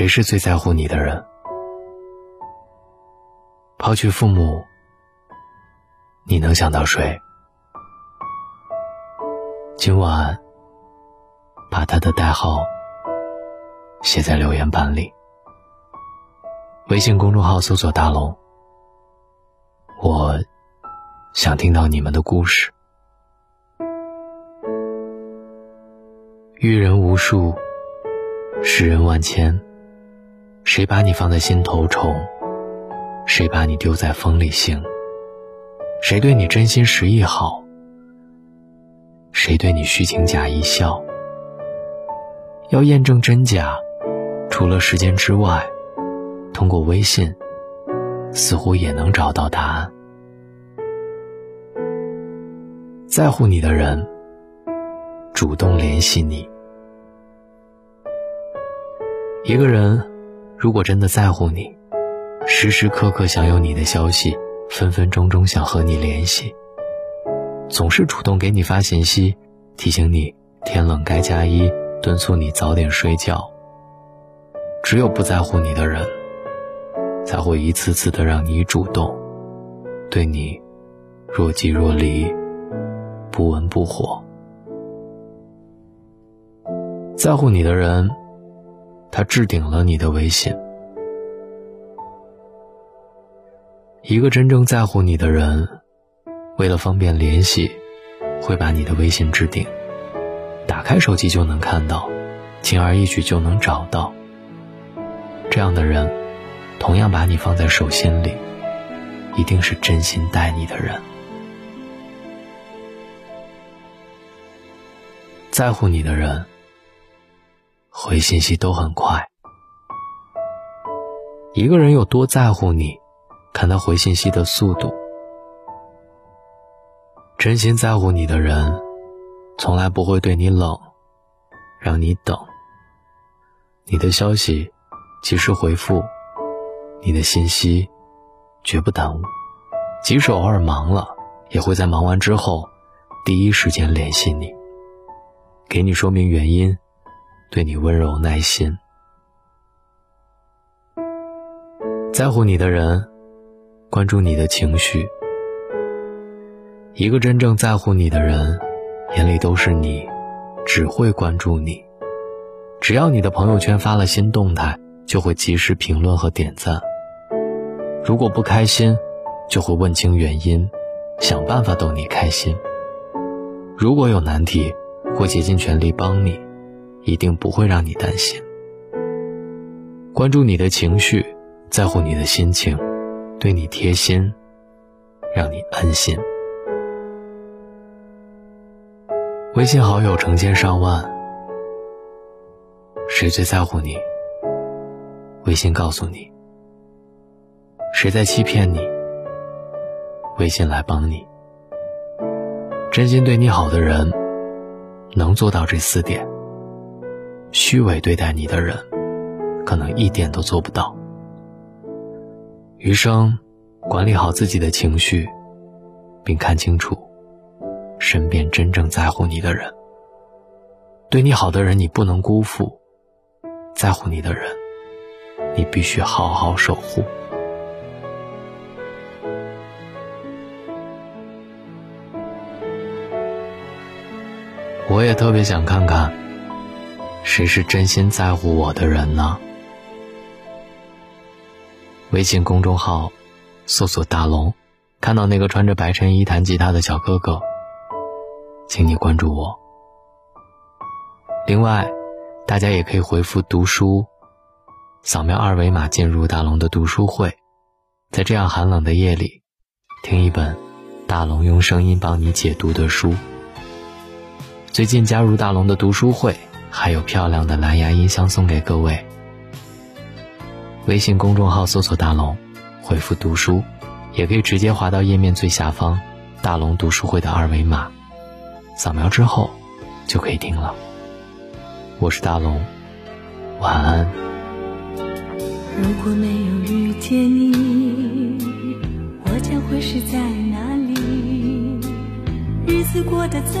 谁是最在乎你的人？抛去父母，你能想到谁？今晚把他的代号写在留言板里。微信公众号搜索“大龙”，我想听到你们的故事。遇人无数，识人万千。谁把你放在心头宠？谁把你丢在风里行？谁对你真心实意好？谁对你虚情假意笑？要验证真假，除了时间之外，通过微信，似乎也能找到答案。在乎你的人，主动联系你。一个人。如果真的在乎你，时时刻刻想有你的消息，分分钟钟想和你联系，总是主动给你发信息，提醒你天冷该加衣，敦促你早点睡觉。只有不在乎你的人，才会一次次的让你主动，对你若即若离，不温不火。在乎你的人。他置顶了你的微信。一个真正在乎你的人，为了方便联系，会把你的微信置顶，打开手机就能看到，轻而易举就能找到。这样的人，同样把你放在手心里，一定是真心待你的人。在乎你的人。回信息都很快。一个人有多在乎你，看他回信息的速度。真心在乎你的人，从来不会对你冷，让你等。你的消息及时回复，你的信息绝不耽误。即使偶尔忙了，也会在忙完之后第一时间联系你，给你说明原因。对你温柔耐心，在乎你的人，关注你的情绪。一个真正在乎你的人，眼里都是你，只会关注你。只要你的朋友圈发了新动态，就会及时评论和点赞。如果不开心，就会问清原因，想办法逗你开心。如果有难题，会竭尽全力帮你。一定不会让你担心。关注你的情绪，在乎你的心情，对你贴心，让你安心。微信好友成千上万，谁最在乎你？微信告诉你。谁在欺骗你？微信来帮你。真心对你好的人，能做到这四点。虚伪对待你的人，可能一点都做不到。余生，管理好自己的情绪，并看清楚身边真正在乎你的人。对你好的人，你不能辜负；在乎你的人，你必须好好守护。我也特别想看看。谁是真心在乎我的人呢？微信公众号搜索“大龙”，看到那个穿着白衬衣弹吉他的小哥哥，请你关注我。另外，大家也可以回复“读书”，扫描二维码进入大龙的读书会，在这样寒冷的夜里，听一本大龙用声音帮你解读的书。最近加入大龙的读书会。还有漂亮的蓝牙音箱送给各位。微信公众号搜索“大龙”，回复“读书”，也可以直接滑到页面最下方“大龙读书会”的二维码，扫描之后就可以听了。我是大龙，晚安。如果没有遇见你，我将会是在哪里？日子过得怎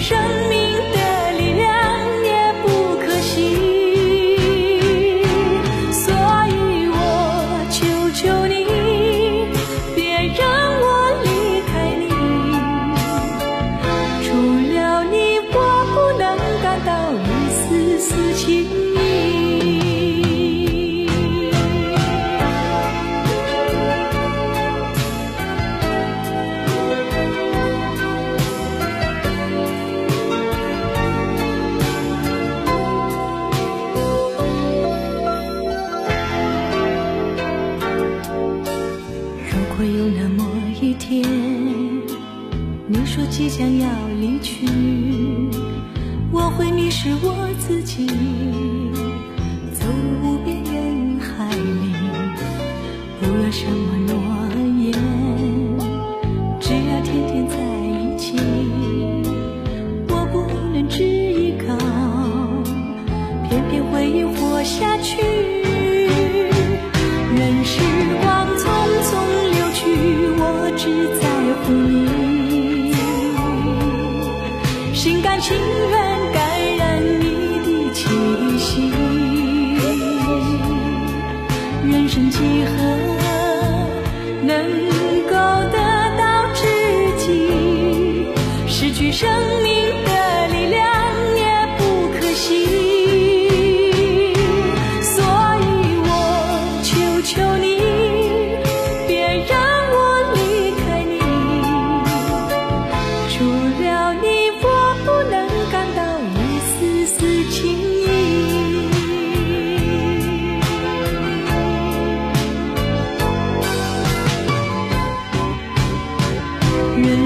生命的你将要离去我会迷失我自己。人生几何能够得到知己失去生命